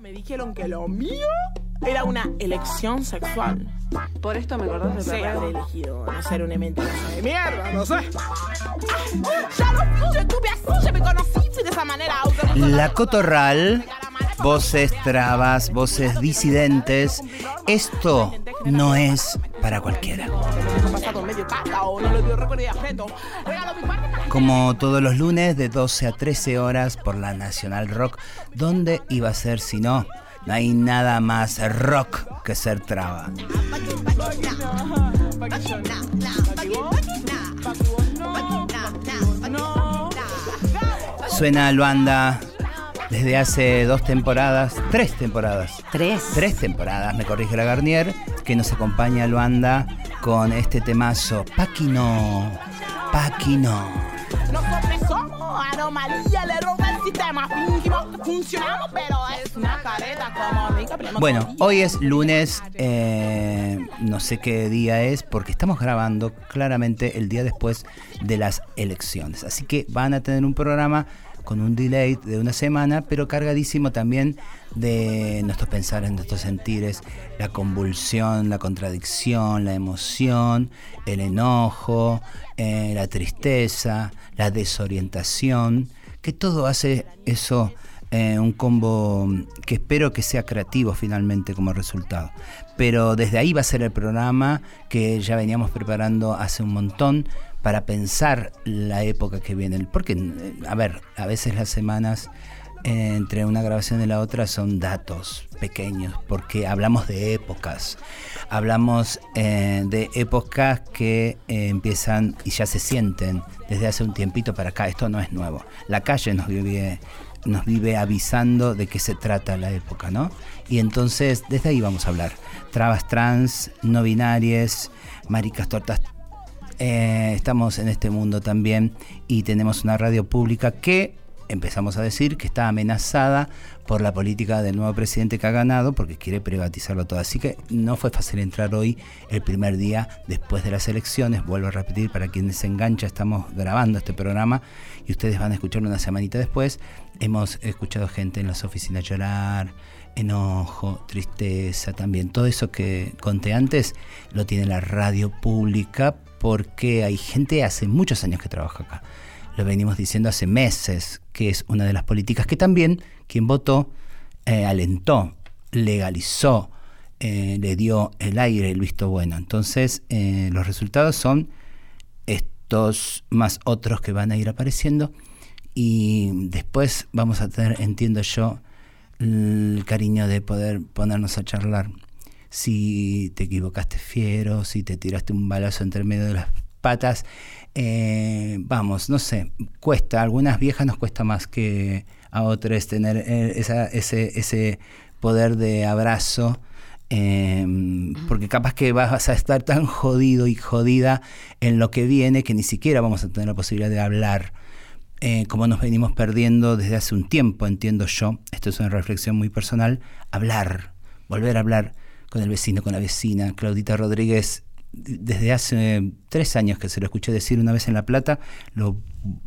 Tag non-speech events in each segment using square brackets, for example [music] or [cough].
Me dijeron que lo mío era una elección sexual. Por esto me acordás de habré elegido no ser una mentirosa de mierda, no sé. Ya lo así, yo me conocí, fui de esa manera. La Cotorral, voces trabas, voces disidentes. Esto no es para cualquiera. Como todos los lunes de 12 a 13 horas por la Nacional Rock, ¿dónde iba a ser si no? No hay nada más rock que ser traba. Suena Luanda desde hace dos temporadas, tres temporadas. Tres. Tres temporadas, me corrige la Garnier, que nos acompaña Luanda con este temazo. Paquino, Paquino. Nosotros somos anomalía, le roba el sistema. Fingimos que funcionamos, pero es una careta como rica, Bueno, hoy es lunes, eh, no sé qué día es, porque estamos grabando claramente el día después de las elecciones. Así que van a tener un programa con un delay de una semana, pero cargadísimo también de nuestros pensares, nuestros sentires, la convulsión, la contradicción, la emoción, el enojo, eh, la tristeza, la desorientación, que todo hace eso eh, un combo que espero que sea creativo finalmente como resultado. Pero desde ahí va a ser el programa que ya veníamos preparando hace un montón para pensar la época que viene. Porque, a ver, a veces las semanas eh, entre una grabación y la otra son datos pequeños, porque hablamos de épocas. Hablamos eh, de épocas que eh, empiezan y ya se sienten desde hace un tiempito para acá. Esto no es nuevo. La calle nos vive nos vive avisando de qué se trata la época, ¿no? Y entonces, desde ahí vamos a hablar. Trabas trans, no binarias, maricas tortas. Eh, estamos en este mundo también y tenemos una radio pública que empezamos a decir que está amenazada por la política del nuevo presidente que ha ganado porque quiere privatizarlo todo. Así que no fue fácil entrar hoy el primer día después de las elecciones. Vuelvo a repetir, para quienes se engancha, estamos grabando este programa y ustedes van a escucharlo una semanita después. Hemos escuchado gente en las oficinas llorar, enojo, tristeza también. Todo eso que conté antes lo tiene la radio pública porque hay gente hace muchos años que trabaja acá. Lo venimos diciendo hace meses, que es una de las políticas que también quien votó eh, alentó, legalizó, eh, le dio el aire, el visto bueno. Entonces, eh, los resultados son estos más otros que van a ir apareciendo y después vamos a tener, entiendo yo, el cariño de poder ponernos a charlar. Si te equivocaste fiero, si te tiraste un balazo entre medio de las patas, eh, vamos, no sé, cuesta, a algunas viejas nos cuesta más que a otras tener eh, ese, ese poder de abrazo. eh, porque capaz que vas a estar tan jodido y jodida en lo que viene que ni siquiera vamos a tener la posibilidad de hablar eh, como nos venimos perdiendo desde hace un tiempo, entiendo yo, esto es una reflexión muy personal, hablar, volver a hablar con el vecino, con la vecina. Claudita Rodríguez, desde hace tres años que se lo escuché decir una vez en La Plata, lo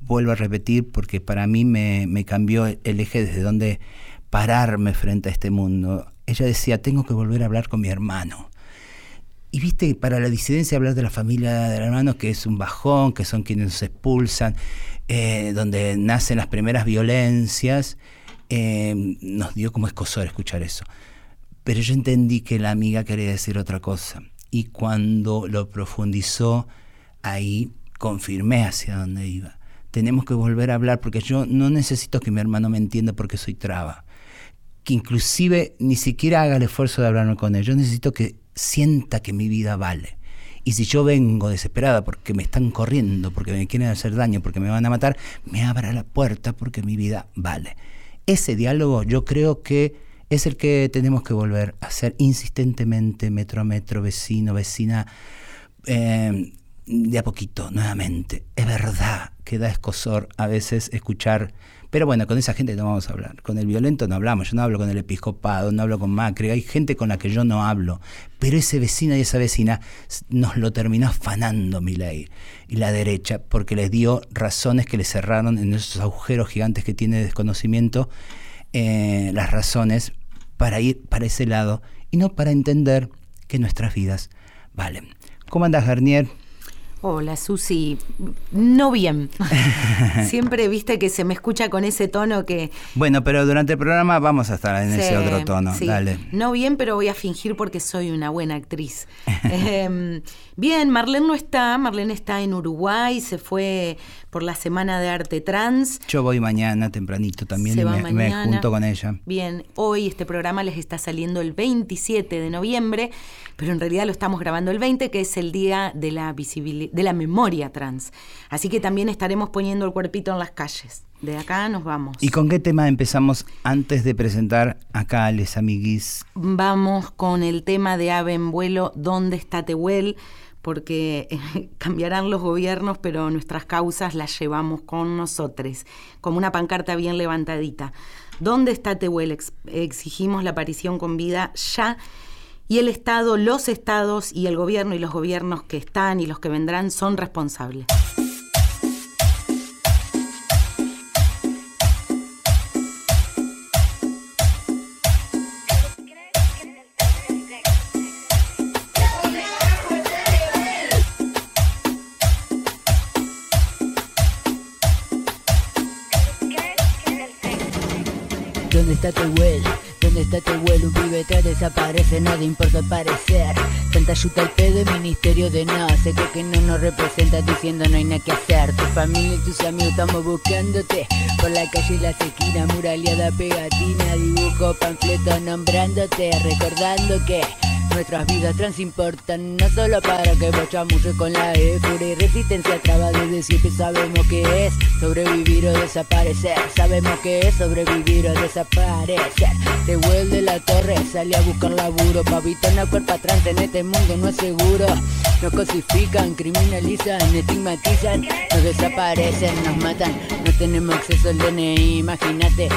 vuelvo a repetir porque para mí me, cambió el eje desde donde pararme frente a este mundo. Ella decía, tengo que volver a hablar con mi hermano. Y viste, para la disidencia hablar de la familia del hermano, que es un bajón, que son quienes nos expulsan, eh, donde nacen las primeras violencias, eh, nos dio como escosor escuchar eso. Pero yo entendí que la amiga quería decir otra cosa. Y cuando lo profundizó, ahí confirmé hacia dónde iba. Tenemos que volver a hablar porque yo no necesito que mi hermano me entienda porque soy traba. Que inclusive ni siquiera haga el esfuerzo de hablarme con él. Yo necesito que sienta que mi vida vale. Y si yo vengo desesperada porque me están corriendo, porque me quieren hacer daño, porque me van a matar, me abra la puerta porque mi vida vale. Ese diálogo yo creo que es el que tenemos que volver a hacer insistentemente, metro a metro, vecino, vecina, eh, de a poquito, nuevamente. Es verdad que da escosor a veces escuchar, pero bueno, con esa gente no vamos a hablar. Con el violento no hablamos, yo no hablo con el episcopado, no hablo con Macri, hay gente con la que yo no hablo, pero ese vecino y esa vecina nos lo terminó afanando mi ley y la derecha, porque les dio razones que le cerraron en esos agujeros gigantes que tiene de desconocimiento, eh, las razones para ir para ese lado y no para entender que nuestras vidas valen. ¿Cómo andas, Garnier? Hola, Susi. No bien. [laughs] Siempre viste que se me escucha con ese tono que. Bueno, pero durante el programa vamos a estar en ese otro tono. Dale. No bien, pero voy a fingir porque soy una buena actriz. [laughs] Em, bien, Marlene no está. Marlene está en Uruguay. Se fue por la Semana de Arte Trans. Yo voy mañana tempranito también y me, junto con ella. Bien, hoy este programa les está saliendo el 27 de noviembre, pero en realidad lo estamos grabando el 20, que es el día de la de la memoria trans. Así que también estaremos poniendo el cuerpito en las calles. De acá nos vamos. ¿Y con qué tema empezamos antes de presentar acá a les amiguis? Vamos con el tema de Ave en vuelo, ¿Dónde está Tehuel? porque eh, [laughs] cambiarán los gobiernos, pero nuestras causas las llevamos con nosotros, como una pancarta bien levantadita. ¿Dónde está Tehuel? exigimos la aparición con vida ya. Y el Estado, los estados y el gobierno y los gobiernos que están y los que vendrán son responsables. está Tehuel? ¿Dónde está Tehuel? Un pibe que desaparece, nada importa parecer. Tanta ayuda al pedo y ministerio de no. Sé que, no nos representa diciendo no hay nada que hacer. Tu familia y tus amigos estamos buscándote. Por la calle y la esquinas, muraleada, pegatina, dibujo, panfleto nombrándote. Recordando que Nuestras vidas trans importan, no solo para que vos con la E, y resistencia traba desde siempre sabemos que es sobrevivir o desaparecer, sabemos que es sobrevivir o desaparecer. Te vuelve la torre, sale a buscar laburo, pavito no cuerpo trans en este mundo no es seguro. Nos cosifican, criminalizan, estigmatizan, nos desaparecen, nos matan, no tenemos acceso al DNI, imagínate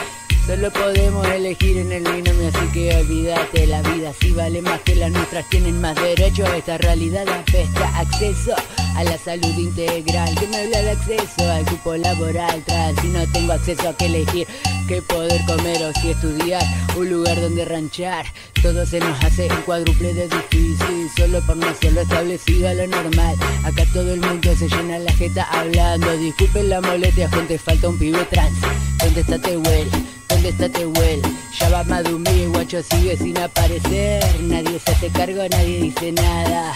Solo podemos elegir en el binomio, así que olvídate, la vida. Si vale más que las nuestras, tienen más derecho a esta realidad. Apesta acceso a la salud integral, que me habla de acceso al grupo laboral. Trans, si no tengo acceso a qué elegir, qué poder comer o si estudiar, un lugar donde ranchar, todo se nos hace un cuádruple de difícil, solo por no ser lo establecido a lo normal, acá todo el mundo se llena la jeta hablando, disculpen la molestia, gente, falta un pibe trans, ¿dónde está Tehuel? ¿Dónde está Tehuel? Ya va Madumí, guacho sigue sin aparecer. Nadie se hace cargo, nadie dice nada.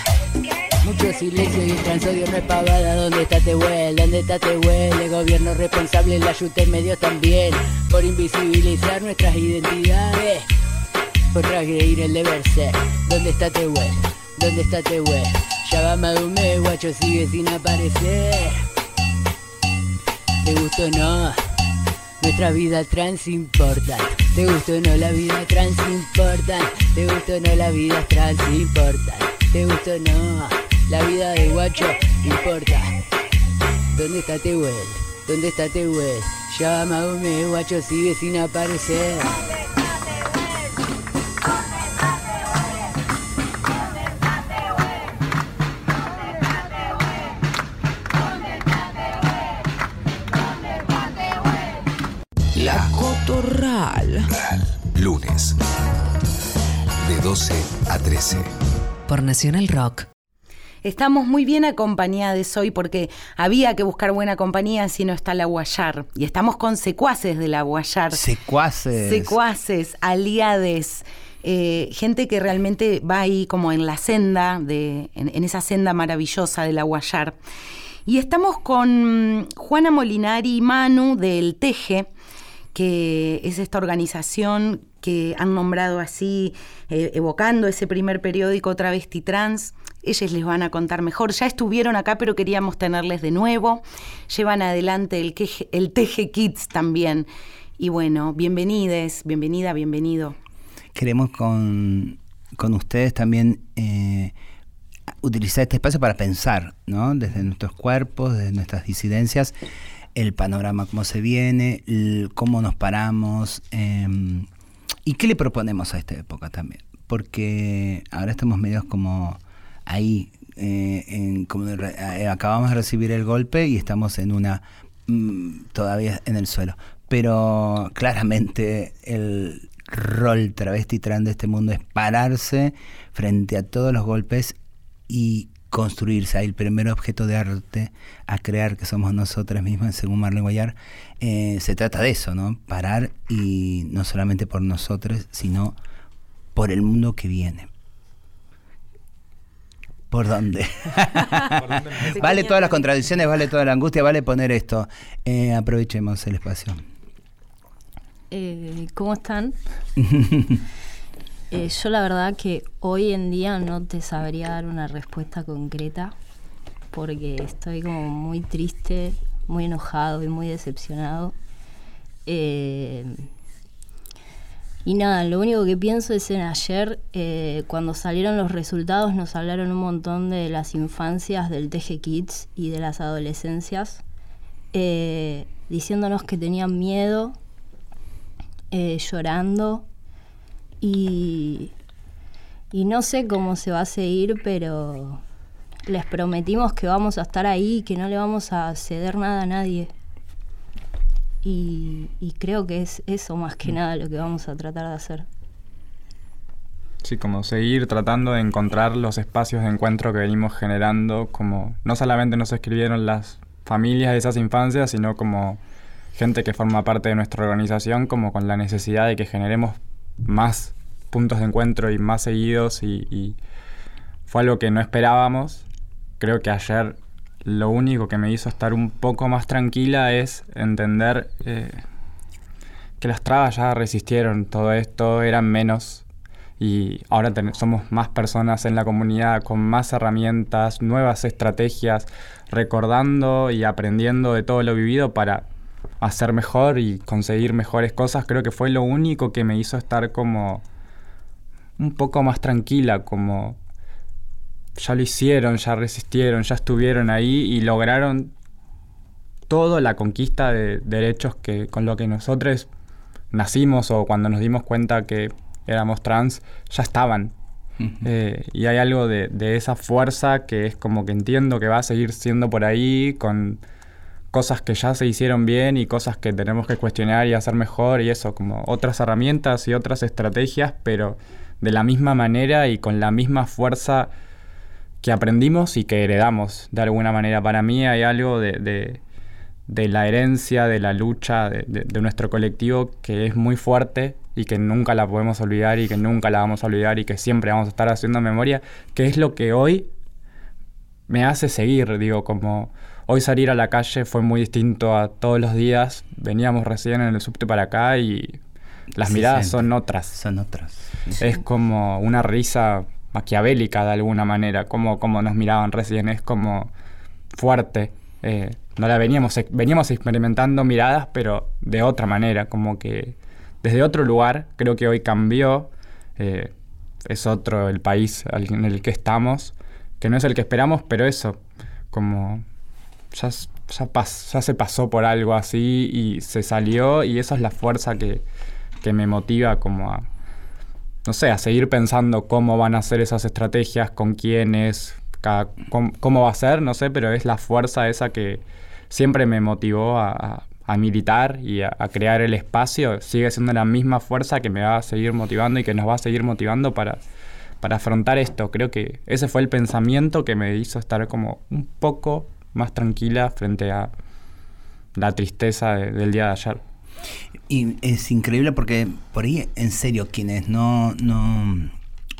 Mucho silencio y el transodio no es pavada. ¿Dónde está Tehuel? ¿Dónde está Tehuel? El gobierno responsable, la ayuda en medio también. Por invisibilizar nuestras identidades. Por transgredir el deber ser. ¿Dónde está Tehuel? ¿Dónde está Tehuel? Ya va Madumé, guacho sigue sin aparecer. ¿Te gustó no? Nuestra vida trans importa. ¿Te gustó o no la vida trans importa? ¿Te gustó o no la vida trans importa? ¿Te gustó o no? La vida de guacho importa. ¿Dónde está Tehuel? ¿Dónde está Tehuel? Llámame, guacho sigue sin aparecer. Lunes. De 12 a 13. Por Nacional Rock. Estamos muy bien acompañados hoy porque había que buscar buena compañía si no está la Guayar. Y estamos con secuaces de la Guayar. Secuaces. Secuaces, aliades. Eh, gente que realmente va ahí como en la senda, de, en, esa senda maravillosa de la Guayar. Y estamos con Juana Molinari y Manu del Teje, que es esta organización que han nombrado así, eh, evocando ese primer periódico Travesti Trans. Ellos les van a contar mejor. Ya estuvieron acá, pero queríamos tenerles de nuevo. Llevan adelante el, el Teje Kids también. Y bueno, bienvenides, bienvenida, bienvenido. Queremos con, ustedes también eh, utilizar este espacio para pensar, ¿no? Desde nuestros cuerpos, desde nuestras disidencias el panorama, cómo se viene, cómo nos paramos em, y qué le proponemos a esta época también. Porque ahora estamos medios como ahí, eh, como eh, acabamos de recibir el golpe y estamos en una, mm, todavía en el suelo. Pero claramente el, rol travesti trans de este mundo es pararse frente a todos los golpes y construirse. El primer objeto de arte a crear, que somos nosotras mismas, según Marlene Guayar, eh, se trata de eso, ¿no? Parar y no solamente por nosotros, sino por el mundo que viene. ¿Por dónde? [laughs] vale todas las contradicciones, vale toda la angustia, vale poner esto. Eh, aprovechemos el espacio. Eh, ¿Cómo están? [laughs] Eh, yo la verdad que hoy en día no te sabría dar una respuesta concreta porque estoy como muy triste, muy enojado y muy decepcionado. Eh, y nada, lo único que pienso es en ayer, eh, cuando salieron los resultados, nos hablaron un montón de las infancias del TG Kids y de las adolescencias, diciéndonos que tenían miedo, llorando y, y no sé cómo se va a seguir, pero les prometimos que vamos a estar ahí que no le vamos a ceder nada a nadie. Y, y, creo que es eso más que nada lo que vamos a tratar de hacer. Sí, como seguir tratando de encontrar los espacios de encuentro que venimos generando, como no solamente nos escribieron las familias de esas infancias, sino como gente que forma parte de nuestra organización, como con la necesidad de que generemos más puntos de encuentro y más seguidos y, fue algo que no esperábamos. Creo que ayer lo único que me hizo estar un poco más tranquila es entender eh, que las trabas ya resistieron todo esto, eran menos y ahora somos más personas en la comunidad con más herramientas, nuevas estrategias, recordando y aprendiendo de todo lo vivido para hacer mejor y conseguir mejores cosas, creo que fue lo único que me hizo estar como un poco más tranquila, como ya lo hicieron, ya resistieron, ya estuvieron ahí y lograron toda la conquista de derechos que con lo que nosotros nacimos o cuando nos dimos cuenta que éramos trans, ya estaban. Eh, y hay algo de, de, esa fuerza que es como que entiendo que va a seguir siendo por ahí con cosas que ya se hicieron bien y cosas que tenemos que cuestionar y hacer mejor y eso, como otras herramientas y otras estrategias, pero de la misma manera y con la misma fuerza que aprendimos y que heredamos de alguna manera. Para mí hay algo de, la herencia, de la lucha de, de, nuestro colectivo que es muy fuerte y que nunca la podemos olvidar y que nunca la vamos a olvidar y que siempre vamos a estar haciendo memoria, que es lo que hoy me hace seguir, digo, como Hoy salir a la calle fue muy distinto a todos los días. Veníamos recién en el subte para acá y las miradas son otras. Son otras. Es como una risa maquiavélica de alguna manera, como, como nos miraban recién, es como fuerte. Eh, no la veníamos, veníamos experimentando miradas, pero de otra manera, como que desde otro lugar, creo que hoy cambió, eh, es otro el país en el que estamos, que no es el que esperamos, pero eso, como ya, ya, se pasó por algo así y se salió y esa es la fuerza que, me motiva como a, no sé, a seguir pensando cómo van a ser esas estrategias, con quiénes, cómo, va a ser, no sé, pero es la fuerza esa que siempre me motivó a, militar y a, crear el espacio. Sigue siendo la misma fuerza que me va a seguir motivando y que nos va a seguir motivando para, para afrontar esto. Creo que ese fue el pensamiento que me hizo estar como un poco más tranquila frente a la tristeza del día de ayer. Y es increíble porque por ahí, en serio, quienes no, no,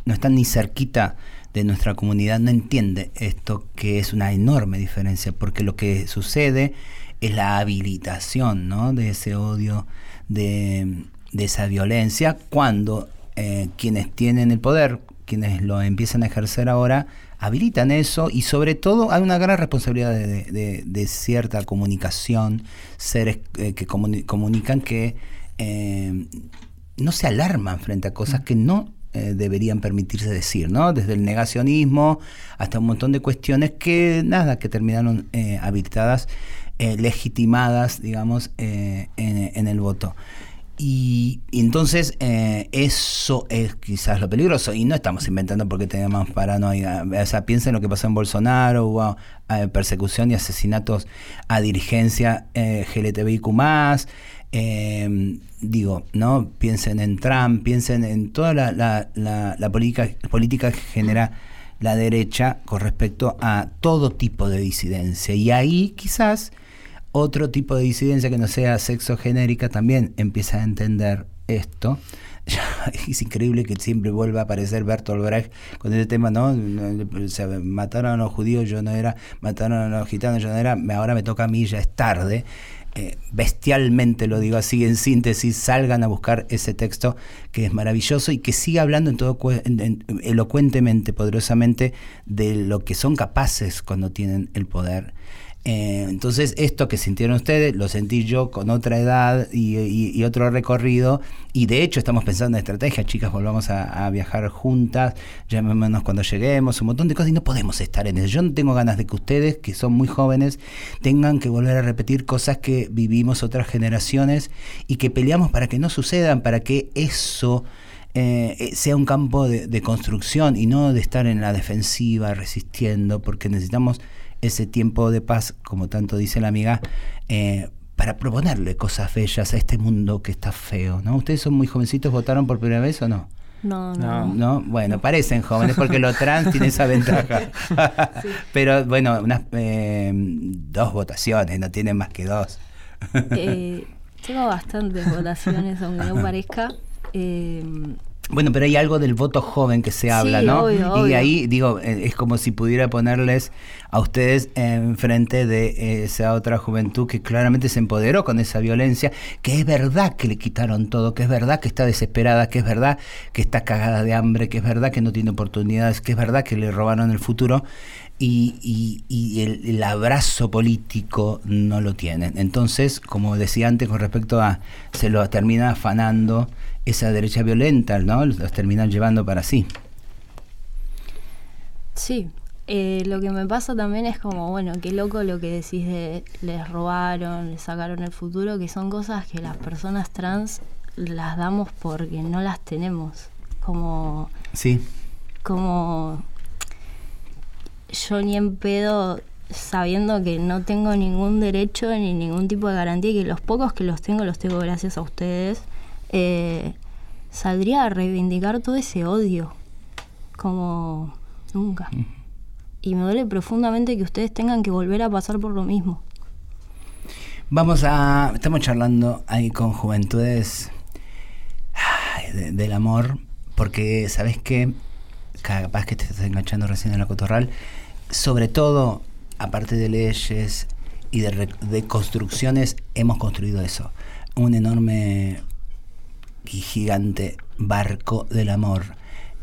no están ni cerquita de nuestra comunidad no entiende esto que es una enorme diferencia, porque lo que sucede es la habilitación ¿no? de ese odio, de, de esa violencia, cuando eh, quienes tienen el poder, quienes lo empiezan a ejercer ahora, habilitan eso y sobre todo hay una gran responsabilidad de, cierta comunicación, seres eh, que comunican que eh, no se alarman frente a cosas que no eh, deberían permitirse decir, ¿no? Desde el negacionismo hasta un montón de cuestiones que, nada, que terminaron habilitadas, legitimadas, digamos, en, el voto. Y, y entonces eh, eso es quizás lo peligroso. Y no estamos inventando porque tenemos paranoia. O sea, piensen lo que pasó en Bolsonaro, hubo eh, persecución y asesinatos a dirigencia eh, GLTBIQ eh, digo, ¿no? Piensen en Trump, piensen en toda la, la- la- la política, política que genera la derecha con respecto a todo tipo de disidencia. Y ahí quizás otro tipo de disidencia que no sea sexo genérica también empieza a entender esto. [laughs] Es increíble que siempre vuelva a aparecer Bertolt Brecht con ese tema, ¿no? Mataron a los judíos, yo no era, mataron a los gitanos, yo no era, ahora me toca a mí, ya es tarde. Eh, bestialmente lo digo así en síntesis, salgan a buscar ese texto que es maravilloso y que sigue hablando en todo en- en- elocuentemente, poderosamente de lo que son capaces cuando tienen el poder. Eh, entonces, esto que sintieron ustedes, lo sentí yo con otra edad y, otro recorrido. Y de hecho, estamos pensando en estrategia, chicas, volvamos a, a viajar juntas, llamémonos cuando lleguemos, un montón de cosas. Y no podemos estar en eso. Yo no tengo ganas de que ustedes, que son muy jóvenes, tengan que volver a repetir cosas que vivimos otras generaciones y que peleamos para que no sucedan, para que eso eh, eh, sea un campo de, de construcción y no de estar en la defensiva resistiendo, porque necesitamos ese tiempo de paz, como tanto dice la amiga, eh, para proponerle cosas bellas a este mundo que está feo, ¿no? ¿Ustedes son muy jovencitos, votaron por primera vez o no? No, no. No, bueno, parecen jóvenes porque lo trans tiene esa ventaja. [laughs] Pero bueno, unas eh, dos votaciones, no tienen más que dos. Eh, tengo bastantes votaciones, aunque no parezca. Eh, Bueno, pero hay algo del voto joven que se habla, Sí, ¿no? obvio, y obvio. ahí, digo, eh, es como si pudiera ponerles a ustedes enfrente de eh, esa otra juventud que claramente se empoderó con esa violencia, que es verdad que le quitaron todo, que es verdad que está desesperada, que es verdad que está cagada de hambre, que es verdad que no tiene oportunidades, que es verdad que le robaron el futuro. Y, y- y el, el abrazo político no lo tienen. Entonces, como decía antes con respecto a, se lo termina afanando esa derecha violenta, ¿no? Los terminan llevando para sí. sí, eh, lo que me pasa también es como, bueno, qué loco lo que decís de les robaron, les sacaron el futuro, que son cosas que las personas trans las damos porque no las tenemos. Como, Sí. como yo ni en pedo sabiendo que no tengo ningún derecho ni ningún tipo de garantía y que los pocos que los tengo los tengo gracias a ustedes, eh, saldría a reivindicar todo ese odio como nunca. Y me duele profundamente que ustedes tengan que volver a pasar por lo mismo. Vamos a. Estamos charlando ahí con juventudes de- del amor, porque sabes que capaz que te estás enganchando recién en la cotorral, sobre todo, aparte de leyes y de, de construcciones, hemos construido eso. Un enorme gigante barco del amor,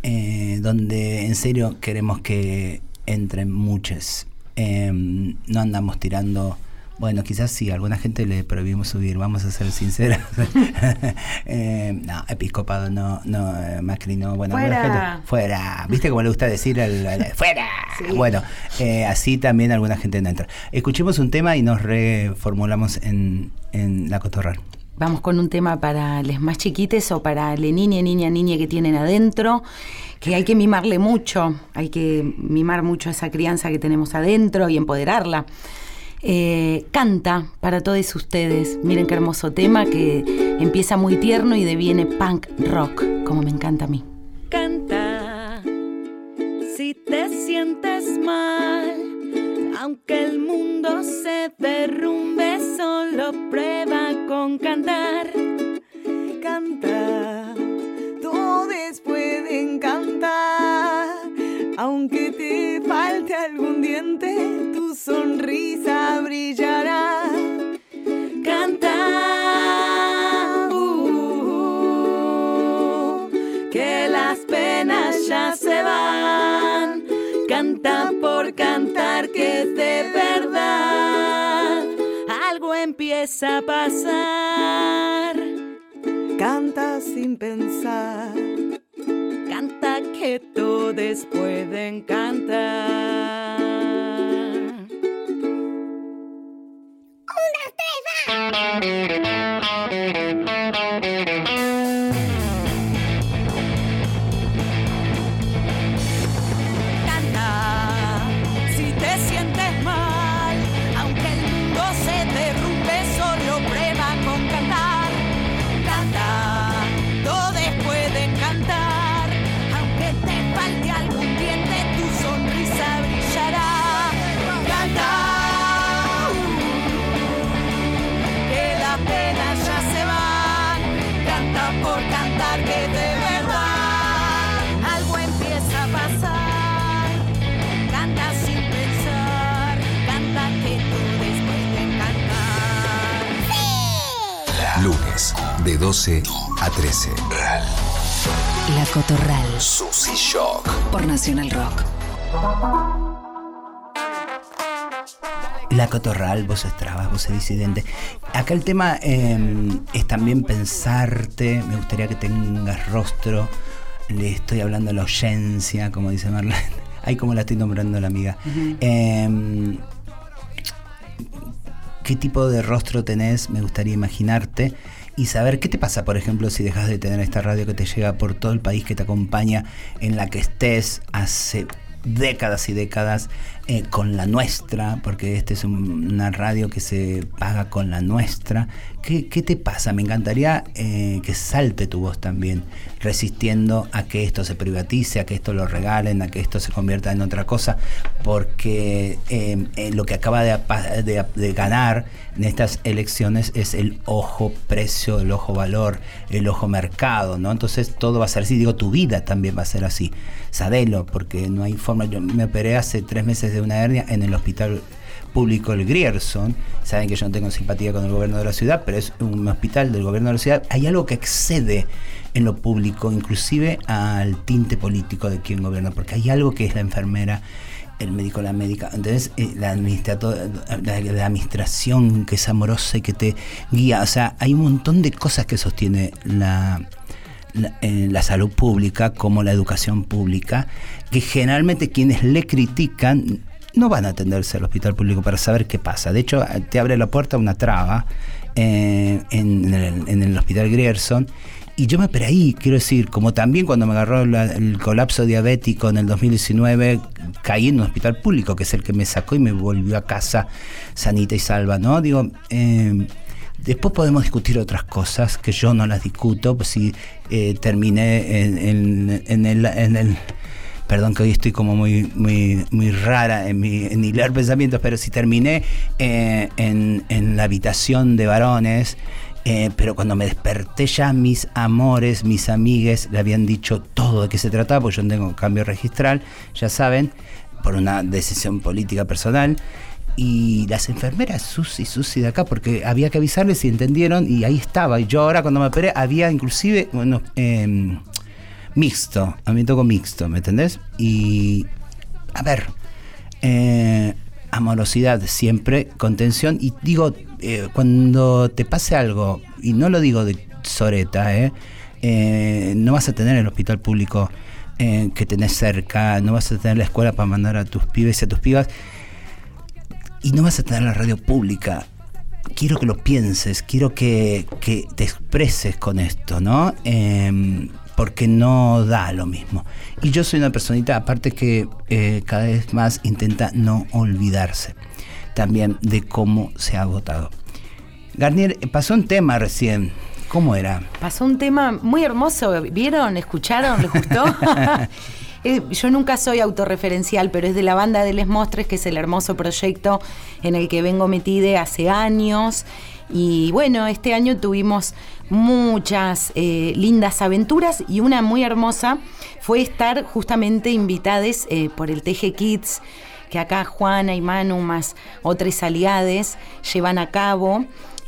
eh, donde en serio queremos que entren muchos. Eh, no andamos tirando. Bueno, quizás sí, a alguna gente le prohibimos subir, vamos a ser sinceros. [laughs] Eh, no, episcopado no, no, eh, Macri no, bueno, Fuera. gente- fuera. ¿Viste cómo le gusta decir al, al- [laughs] fuera? Bueno, eh, así también alguna gente no entra. Escuchemos un tema y nos reformulamos en, en la cotorral. Vamos con un tema para les más chiquites o para le niña, niña, niña que tienen adentro, que hay que mimarle mucho, hay que mimar mucho a esa crianza que tenemos adentro y empoderarla. Eh, canta para todos ustedes. Miren qué hermoso tema que empieza muy tierno y deviene punk rock, como me encanta a mí. Canta si te sientes mal, aunque el mundo se derrumbe, solo prueba con cantar. Canta, todos pueden cantar, aunque te falte algún diente, tu sonrisa brillará. Canta, uh, que las penas ya se van. Canta por cantar que es de verdad. Algo empieza a pasar. Canta sin pensar. Canta que todos pueden cantar. ¡Una, tres! 12 a 13. La Cotorral. Susy Shock. Por Nacional Rock. La cotorral, voces trabas, voces disidentes. Acá el tema eh, es también pensarte, me gustaría que tengas rostro, le estoy hablando a la oyencia, como dice Marlene. [laughs] Ay, como la estoy nombrando a la amiga. Eh, ¿Qué tipo de rostro tenés? Me gustaría imaginarte y saber qué te pasa, por ejemplo, si dejas de tener esta radio que te llega por todo el país, que te acompaña, en la que estés hace décadas y décadas eh, con la nuestra, porque esta es un- una radio que se paga con la nuestra. ¿Qué, qué te pasa? Me encantaría eh, que salte tu voz también, resistiendo a que esto se privatice, a que esto lo regalen, a que esto se convierta en otra cosa, porque eh, eh, lo que acaba de, de- de ganar en estas elecciones es el ojo precio, el ojo valor, el ojo mercado, ¿no? Entonces todo va a ser así, digo, tu vida también va a ser así. Sabelo, porque no hay forma, yo me operé hace tres meses de una hernia en el hospital público el Grierson, saben que yo no tengo simpatía con el gobierno de la ciudad, pero es un hospital del gobierno de la ciudad, hay algo que excede en lo público, inclusive al tinte político de quien gobierna, porque hay algo que es la enfermera, el médico, la médica, entonces eh, la, la, la administración que es amorosa y que te guía, o sea, hay un montón de cosas que sostiene la, la, eh, la salud pública como la educación pública, que generalmente quienes le critican no van a atenderse al hospital público para saber qué pasa. De hecho, te abre la puerta una traba eh, en, el, en hospital Grierson. Y yo me ahí, quiero decir, como también cuando me agarró el colapso diabético en el 2019, caí en un hospital público, que es el que me sacó y me volvió a casa sanita y salva, ¿no? Digo, eh, Después podemos discutir otras cosas que yo no las discuto, pues si eh, terminé en, el, en el- Perdón que hoy estoy como muy, muy, muy rara en, mi, en hilar pensamientos, pero si terminé eh, en, en la habitación de varones, eh, pero cuando me desperté ya mis amores, mis amigues, le habían dicho todo de qué se trataba, porque yo tengo cambio registral, ya saben, por una decisión política personal. Y las enfermeras, Susi, Susi de acá, porque había que avisarles y entendieron, y ahí estaba. Y yo ahora cuando me operé había inclusive, bueno, em, mixto, a mí me tocó mixto, ¿me entendés? Y, a ver, eh, amorosidad siempre, contención, y digo, eh, cuando te pase algo, y no lo digo de soreta, ¿eh? Eh, no vas a tener el hospital público que tenés cerca, no vas a tener la escuela para mandar a tus pibes y a tus pibas, y no vas a tener la radio pública. Quiero que lo pienses, quiero que, que te expreses con esto, ¿no? Em, porque no da lo mismo. Y yo soy una personita, aparte que eh, cada vez más intenta no olvidarse también de cómo se ha votado. Garnier, pasó un tema recién. ¿Cómo era? Pasó un tema muy hermoso. ¿Vieron? ¿Escucharon? ¿Les gustó? [laughs] Yo nunca soy autorreferencial, pero es de la banda de Les Mostres, que es el hermoso proyecto en el que vengo metida hace años. Y bueno, este año tuvimos muchas eh, lindas aventuras y una muy hermosa fue estar justamente invitadas eh, por el TG Kids, que acá Juana y Manu más otras aliades llevan a cabo.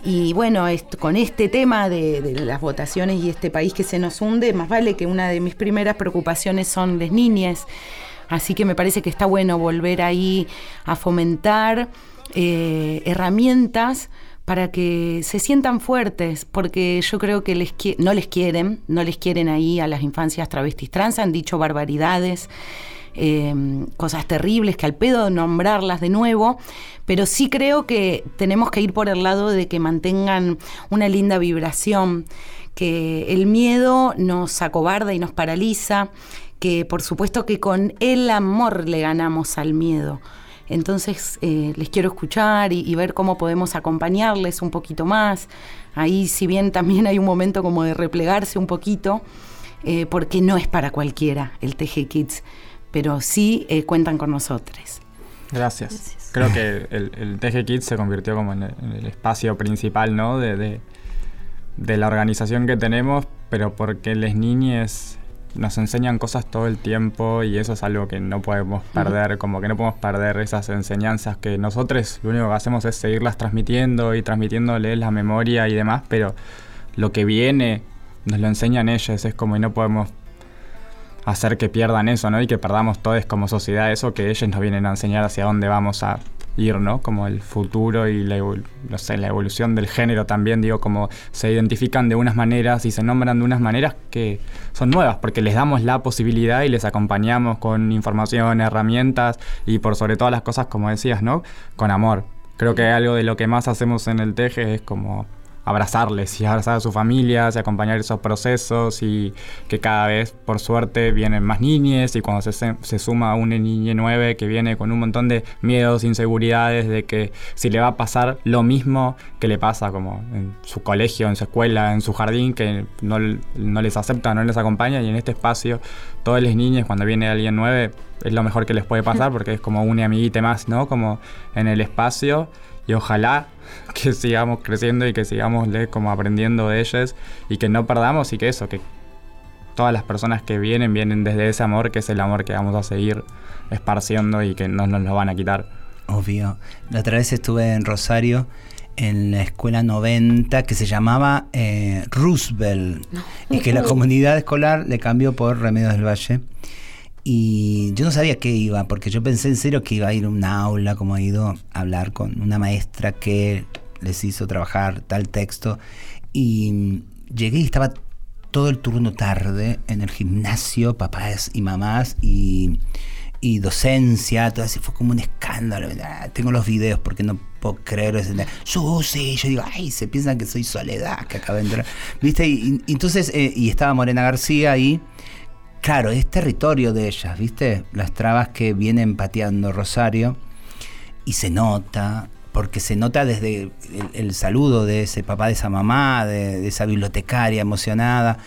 Y bueno, est- con este tema de, las votaciones y este país que se nos hunde, más vale que una de mis primeras preocupaciones son las niñas. Así que me parece que está bueno volver ahí a fomentar eh, herramientas para que se sientan fuertes, porque yo creo que les no les quieren, no les quieren ahí a las infancias travestis trans, han dicho barbaridades eh, cosas terribles que al pedo nombrarlas de nuevo, pero sí creo que tenemos que ir por el lado de que mantengan una linda vibración, que el miedo nos acobarda y nos paraliza, que por supuesto que con el amor le ganamos al miedo. Entonces eh, les quiero escuchar y, y ver cómo podemos acompañarles un poquito más. Ahí si bien también hay un momento como de replegarse un poquito, eh, porque no es para cualquiera el TG Kids, pero sí eh, cuentan con nosotros. Gracias. Creo que el, el TG Kids se convirtió como en el, en el espacio principal, ¿no? De, de- de la organización que tenemos, pero porque las niñas nos enseñan cosas todo el tiempo y eso es algo que no podemos perder, como que no podemos perder esas enseñanzas que nosotros lo único que hacemos es seguirlas transmitiendo y transmitiéndoles la memoria y demás, pero lo que viene nos lo enseñan ellos, es como y no podemos hacer que pierdan eso, ¿no? Y que perdamos todos como sociedad eso que ellos nos vienen a enseñar hacia dónde vamos a ir, ¿no? Como el futuro y la, no sé, la evolución del género también, digo, como se identifican de unas maneras y se nombran de unas maneras que son nuevas, porque les damos la posibilidad y les acompañamos con información, herramientas y por sobre todas las cosas, como decías, ¿no? Con amor. Creo que algo de lo que más hacemos en el Teje es como abrazarles y abrazar a sus familias y acompañar esos procesos y que cada vez, por suerte, vienen más niñes y cuando se, se- suma una niña nueve que viene con un montón de miedos, inseguridades de que si le va a pasar lo mismo que le pasa como en su colegio, en su escuela, en su jardín, que no, no les acepta, no les acompaña y en este espacio todos los niños cuando viene alguien nueve es lo mejor que les puede pasar [laughs] porque es como un amiguite más, ¿no? Como en el espacio y ojalá que sigamos creciendo y que sigamos le- como aprendiendo de ellos y que no perdamos y que eso, que todas las personas que vienen vienen desde ese amor que es el amor que vamos a seguir esparciendo y que no nos lo van a quitar. Obvio. La otra vez estuve en Rosario en la escuela 90 que se llamaba eh, Roosevelt y que la [laughs] comunidad escolar le cambió por Remedios del Valle. Y yo no sabía qué iba, porque yo pensé en serio que iba a ir a un aula, como ha ido a hablar con una maestra que les hizo trabajar tal texto. Y llegué y estaba todo el turno tarde en el gimnasio, papás y mamás, y, docencia, todo así, fue como un escándalo. Ah, Tengo los videos porque no puedo creer. eso. Susi, yo digo, ay, se piensan que soy Soledad, que acaba de entrar. ¿Viste? Y entonces, eh, y estaba Morena García ahí. Claro, es territorio de ellas, ¿viste? Las trabas que vienen pateando Rosario. Y se nota, porque se nota desde el, saludo de ese papá, de esa mamá, de, de esa bibliotecaria emocionada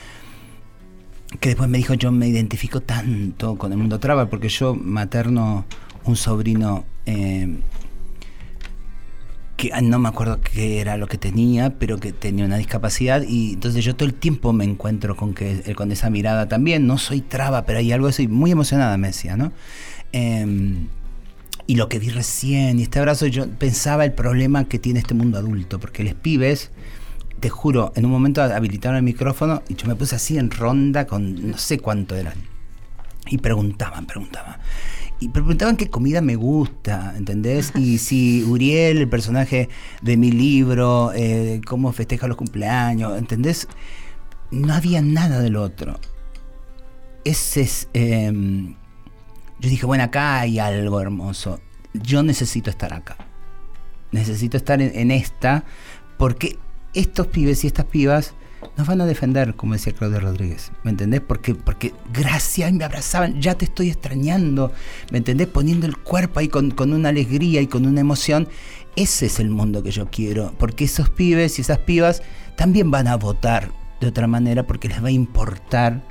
que después me dijo yo me identifico tanto con el mundo traba porque yo materno un sobrino eh, que ah, no me acuerdo qué era lo que tenía pero que tenía una discapacidad y entonces yo todo el tiempo me encuentro con que eh, con esa mirada también no soy traba pero hay algo de eso y muy emocionada me decía no Em, y lo que vi recién y este abrazo yo pensaba el problema que tiene este mundo adulto porque los pibes te juro, en un momento habilitaron el micrófono y yo me puse así en ronda con no sé cuánto eran. Y preguntaban, preguntaban. Y preguntaban qué comida me gusta, ¿entendés? Y [laughs] si Uriel, el personaje de mi libro, eh, cómo festeja los cumpleaños, ¿entendés? No había nada del otro. Ese es... em, yo dije, bueno, acá hay algo hermoso. Yo necesito estar acá. Necesito estar en, en esta porque estos pibes y estas pibas nos van a defender, como decía Claudia Rodríguez, ¿me entendés? Porque, porque gracias, me abrazaban, ya te estoy extrañando, ¿me entendés? Poniendo el cuerpo ahí con, con una alegría y con una emoción. Ese es el mundo que yo quiero, porque esos pibes y esas pibas también van a votar de otra manera porque les va a importar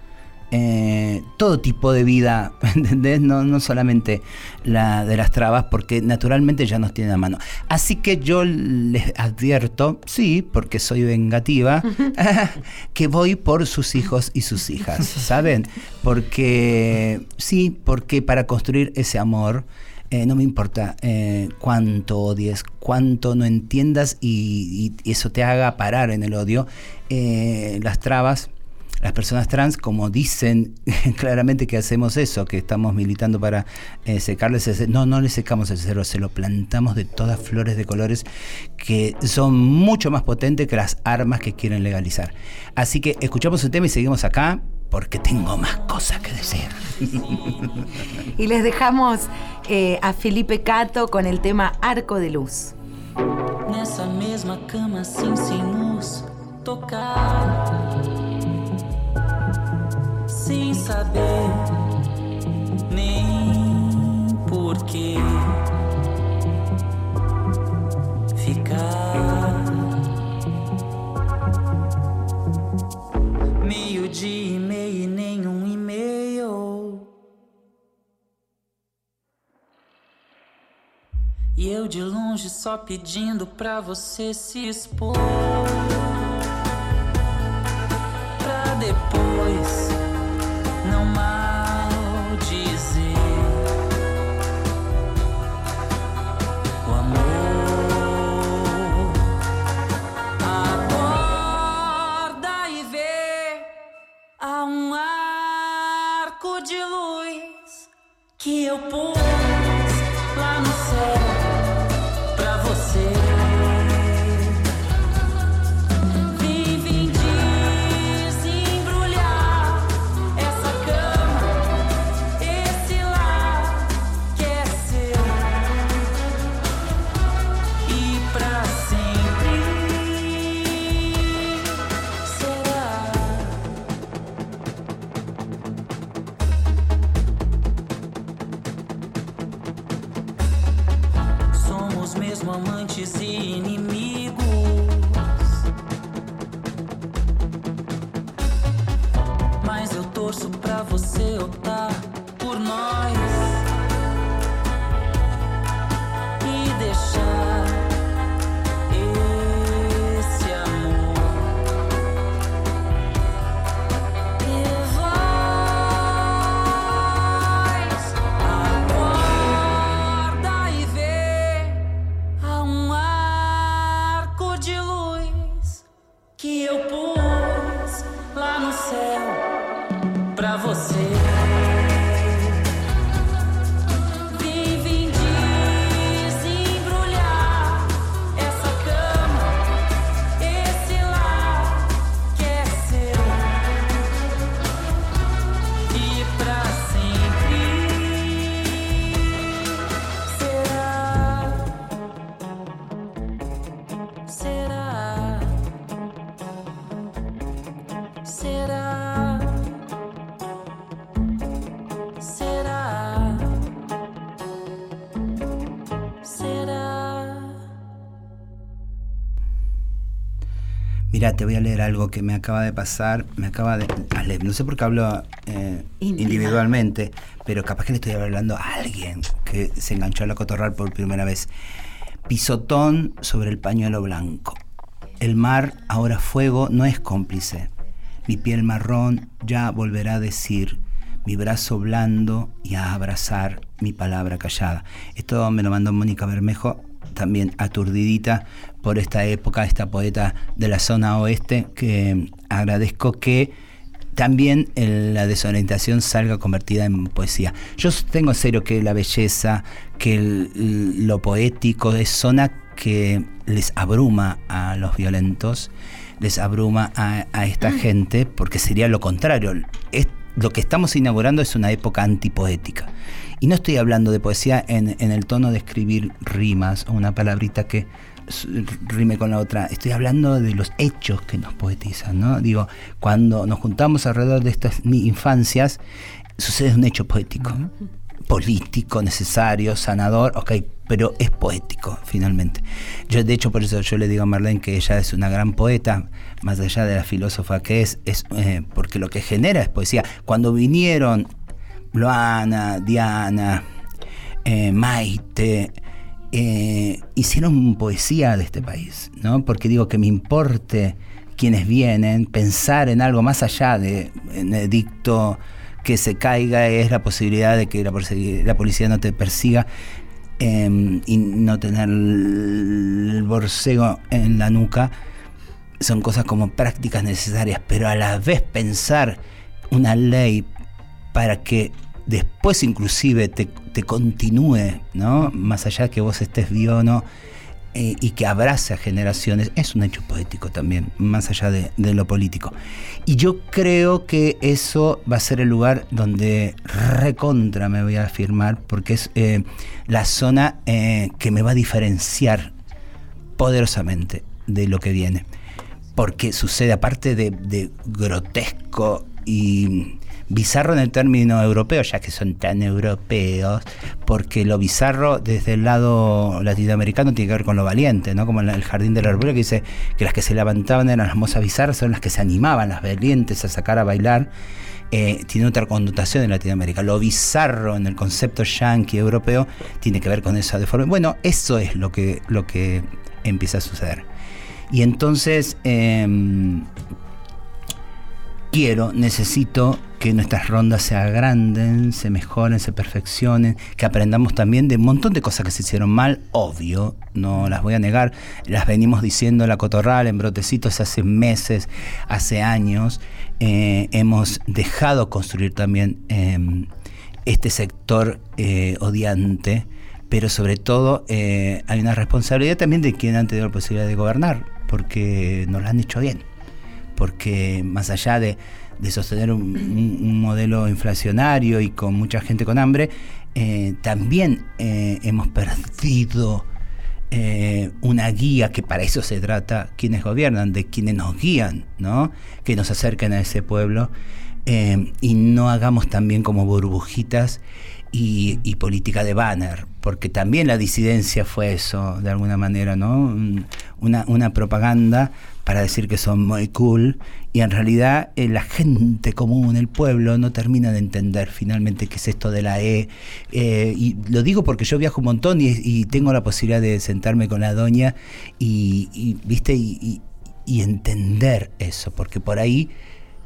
eh, todo tipo de vida, [laughs] ¿entendés? No, no solamente la de las trabas, porque naturalmente ya nos tienen a mano. Así que yo les advierto, sí, porque soy vengativa, [laughs] [laughs] que voy por sus hijos y sus hijas, ¿saben? Porque, sí, porque para construir ese amor, eh, no me importa eh, cuánto odies, cuánto no entiendas y, y eso te haga parar en el odio, las trabas las personas trans, como dicen [laughs] claramente que hacemos eso, que estamos militando para eh, secarles ese, no, no le secamos el cero, se lo plantamos de todas flores de colores que son mucho más potentes que las armas que quieren legalizar. Así que escuchamos el tema y seguimos acá porque tengo más cosas que decir. Y les dejamos eh, a Felipe Cato con el tema Arco de Luz. Nessa mesma cama sem tocar Sem saber nem porquê Ficar Meio dia e meio e nenhum e-mail E eu de longe só pedindo pra você se expor. Você. Te voy a leer algo que me acaba de pasar. Me acaba de. a leer, No sé por qué hablo eh, individualmente, pero capaz que le estoy hablando a alguien que se enganchó a la cotorral por primera vez. Pisotón sobre el pañuelo blanco. El mar, ahora fuego, no es cómplice. Mi piel marrón ya volverá a decir, mi brazo blando y a abrazar mi palabra callada. Esto me lo mandó Mónica Bermejo, también aturdidita por esta época, esta poeta de la zona oeste, que agradezco que también la desorientación salga convertida en poesía. Yo tengo serio que la belleza, que el- lo poético es zona que les abruma a los violentos, les abruma a, a esta gente, porque sería lo contrario. Es- lo que estamos inaugurando es una época antipoética. Y no estoy hablando de poesía en, en el tono de escribir rimas o una palabrita que rime con la otra. Estoy hablando de los hechos que nos poetizan, ¿no? Digo, cuando nos juntamos alrededor de estas infancias, sucede un hecho poético. Político, necesario, sanador, ok, pero es poético, finalmente. Yo, de hecho, por eso yo le digo a Marlene que ella es una gran poeta, más allá de la filósofa que es, es eh, porque lo que genera es poesía. Cuando vinieron Loana, Diana, eh, Maite, eh, hicieron poesía de este país, ¿no? Porque digo que me importe quienes vienen, pensar en algo más allá de en edicto que se caiga es la posibilidad de que la, policía no te persiga eh, y no tener el borcego en la nuca son cosas como prácticas necesarias, pero a la vez pensar una ley para que después inclusive te, continúe, ¿no? Más allá de que vos estés vivo o no, eh, y que abrace a generaciones, es un hecho poético también, más allá de, lo político. Y yo creo que eso va a ser el lugar donde recontra me voy a afirmar, porque es eh, la zona eh, que me va a diferenciar poderosamente de lo que viene. Porque sucede, aparte de grotesco y bizarro en el término europeo, ya que son tan europeos, porque lo bizarro desde el lado latinoamericano tiene que ver con lo valiente, ¿no? Como en el Jardín del Arbulero que dice que las que se levantaban eran las mozas bizarras, son las que se animaban, las valientes a sacar a bailar. Eh, tiene otra connotación en Latinoamérica. Lo bizarro en el concepto yanqui europeo tiene que ver con esa deformación. Bueno, eso es lo que, lo que empieza a suceder. Y entonces, em, quiero, necesito que nuestras rondas se agranden, se mejoren, se perfeccionen, que aprendamos también de un montón de cosas que se hicieron mal, obvio, no las voy a negar, las venimos diciendo en la cotorral, en brotecitos hace meses, hace años, eh, hemos dejado construir también eh, este sector eh, odiante, pero sobre todo eh, hay una responsabilidad también de quien han tenido la posibilidad de gobernar, porque nos lo han hecho bien porque más allá de, sostener un, modelo inflacionario y con mucha gente con hambre, eh, también eh, hemos perdido eh, una guía, que para eso se trata quienes gobiernan, de quienes nos guían, ¿no? que nos acerquen a ese pueblo y no hagamos también como burbujitas y, y política de banner, porque también la disidencia fue eso, de alguna manera, ¿no? Un- Una, una propaganda para decir que son muy cool y en realidad eh, la gente común, el pueblo, no termina de entender finalmente qué es esto de la E. Eh, y lo digo porque yo viajo un montón y, tengo la posibilidad de sentarme con la doña y, ¿viste? Y entender eso, porque por ahí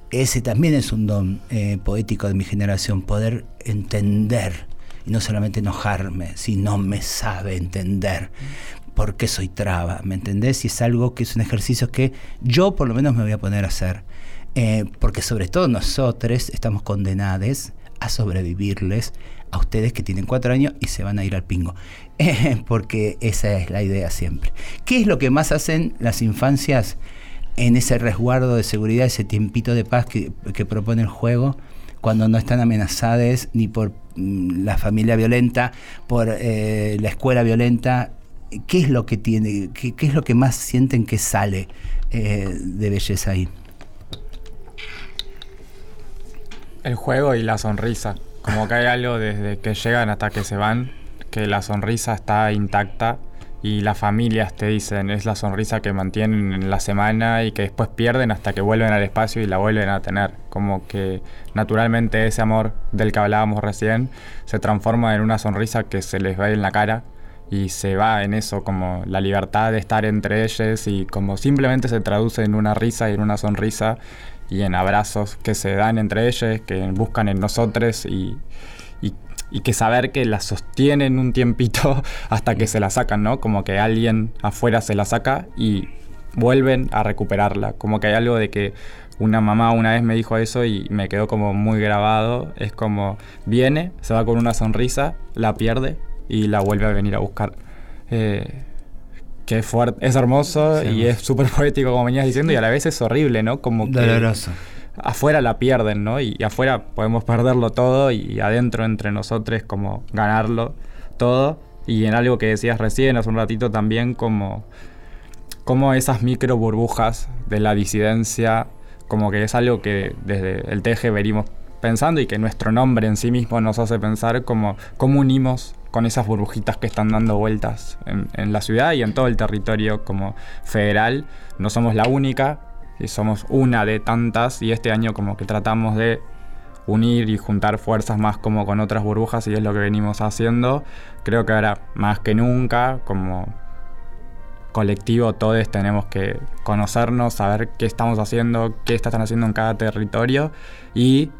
ese también es un don eh, poético de mi generación, poder entender y no solamente enojarme, si no me sabe entender por qué soy traba, ¿me entendés? Y es algo que es un ejercicio que yo por lo menos me voy a poner a hacer, Eh, porque sobre todo nosotros estamos condenados a sobrevivirles a ustedes que tienen cuatro años y se van a ir al pingo, [laughs] Eh, porque esa es la idea siempre. ¿Qué es lo que más hacen las infancias? en ese resguardo de seguridad, ese tiempito de paz que, que propone el juego, cuando no están amenazadas ni por mm, la familia violenta, por eh, la escuela violenta, ¿qué es lo que tiene, qué, es lo que más sienten que sale eh, de belleza ahí? El juego y la sonrisa. Como que hay algo desde que llegan hasta que se van, que la sonrisa está intacta y las familias te dicen es la sonrisa que mantienen en la semana y que después pierden hasta que vuelven al espacio y la vuelven a tener. Como que naturalmente ese amor del que hablábamos recién se transforma en una sonrisa que se les ve en la cara y se va en eso como la libertad de estar entre ellos y como simplemente se traduce en una risa y en una sonrisa y en abrazos que se dan entre ellos, que buscan en nosotros y, y, y que saber que la sostienen un tiempito [laughs] hasta que se la sacan, ¿no? Como que alguien afuera se la saca y vuelven a recuperarla. Como que hay algo de que una mamá una vez me dijo eso y me quedó como muy grabado. Es como viene, se va con una sonrisa, la pierde y la vuelve a venir a buscar. Eh, que es fuerte, es hermoso Sí. y es súper [laughs] poético como venías diciendo y a la vez es horrible, ¿no? Como que Doloroso. afuera la pierden, ¿no? Y, y afuera podemos perderlo todo y, adentro entre nosotros como ganarlo todo. Y en algo que decías recién hace un ratito también como, como esas micro burbujas de la disidencia, como que es algo que desde el TG venimos pensando y que nuestro nombre en sí mismo nos hace pensar como cómo unimos con esas burbujitas que están dando vueltas en, en la ciudad y en todo el territorio como federal. No somos la única, y somos una de tantas y este año como que tratamos de unir y juntar fuerzas más como con otras burbujas y es lo que venimos haciendo. Creo que ahora más que nunca como colectivo todos tenemos que conocernos, saber qué estamos haciendo, qué están haciendo en cada territorio y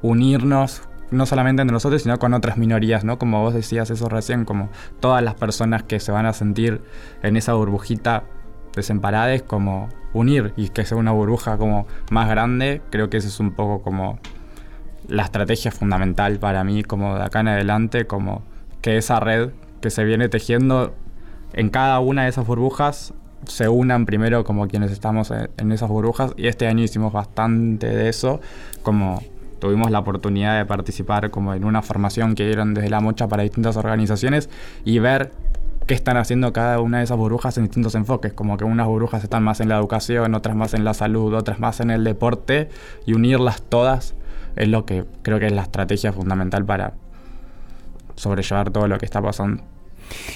unirnos no solamente entre nosotros, sino con otras minorías, ¿no? Como vos decías eso recién, como todas las personas que se van a sentir en esa burbujita desemparades, como unir y que sea una burbuja como más grande, creo que eso es un poco como la estrategia fundamental para mí, como de acá en adelante, como que esa red que se viene tejiendo en cada una de esas burbujas se unan primero como quienes estamos en esas burbujas y este año hicimos bastante de eso, como tuvimos la oportunidad de participar como en una formación que dieron desde la mocha para distintas organizaciones y ver qué están haciendo cada una de esas burbujas en distintos enfoques, como que unas burbujas están más en la educación, otras más en la salud, otras más en el deporte y unirlas todas es lo que creo que es la estrategia fundamental para sobrellevar todo lo que está pasando.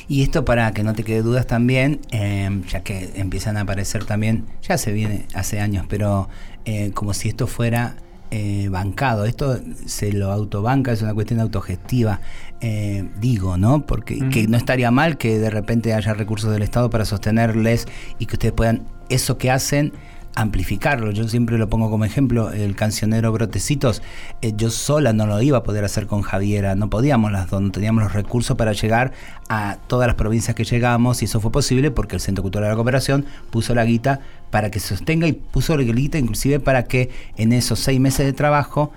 Y esto para que no te quede dudas también, eh, ya que empiezan a aparecer también, ya se viene hace años, pero eh, como si esto fuera eh, bancado, esto se lo autobanca, es una cuestión autogestiva, eh, digo, ¿no? Porque que no estaría mal que de repente haya recursos del Estado para sostenerles y que ustedes puedan, eso que hacen, amplificarlo. Yo siempre lo pongo como ejemplo, el cancionero Brotecitos, eh, yo sola no lo iba a poder hacer con Javiera, no podíamos las dos, no teníamos los recursos para llegar a todas las provincias que llegamos y eso fue posible porque el Centro Cultural de la Cooperación puso la guita para que se sostenga y puso la guita inclusive para que en esos seis meses de trabajo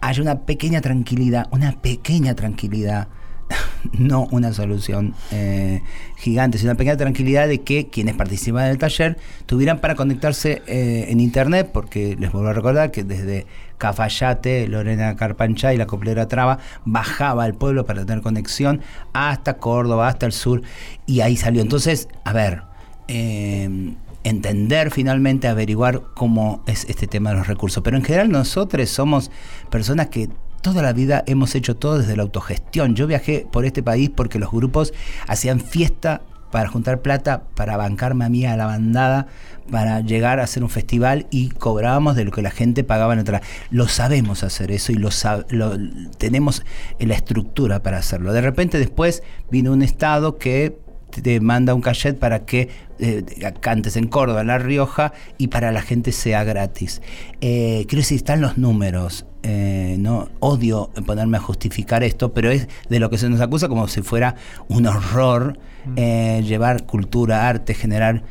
haya una pequeña tranquilidad, una pequeña tranquilidad [laughs] no una solución eh, gigante, sino una pequeña tranquilidad de que quienes participan del taller tuvieran para conectarse eh, en internet, porque les vuelvo a recordar que desde Cafayate, Lorena Carpancha y la Coplera Traba bajaba al pueblo para tener conexión hasta Córdoba, hasta el sur, y ahí salió. Entonces, a ver, eh, entender finalmente, averiguar cómo es este tema de los recursos. Pero en general nosotros somos personas que toda la vida hemos hecho todo desde la autogestión. Yo viajé por este país porque los grupos hacían fiesta para juntar plata, para bancarme a mí a la bandada, para llegar a hacer un festival y cobrábamos de lo que la gente pagaba en otra. Lo sabemos hacer eso y lo, lo tenemos en la estructura para hacerlo. De repente después vino un estado que te manda un cachet para que eh, cantes en Córdoba, en La Rioja, y para la gente sea gratis. Eh, quiero decir, están los números. Eh, no odio ponerme a justificar esto, pero es de lo que se nos acusa como si fuera un horror mm. llevar cultura, arte, generar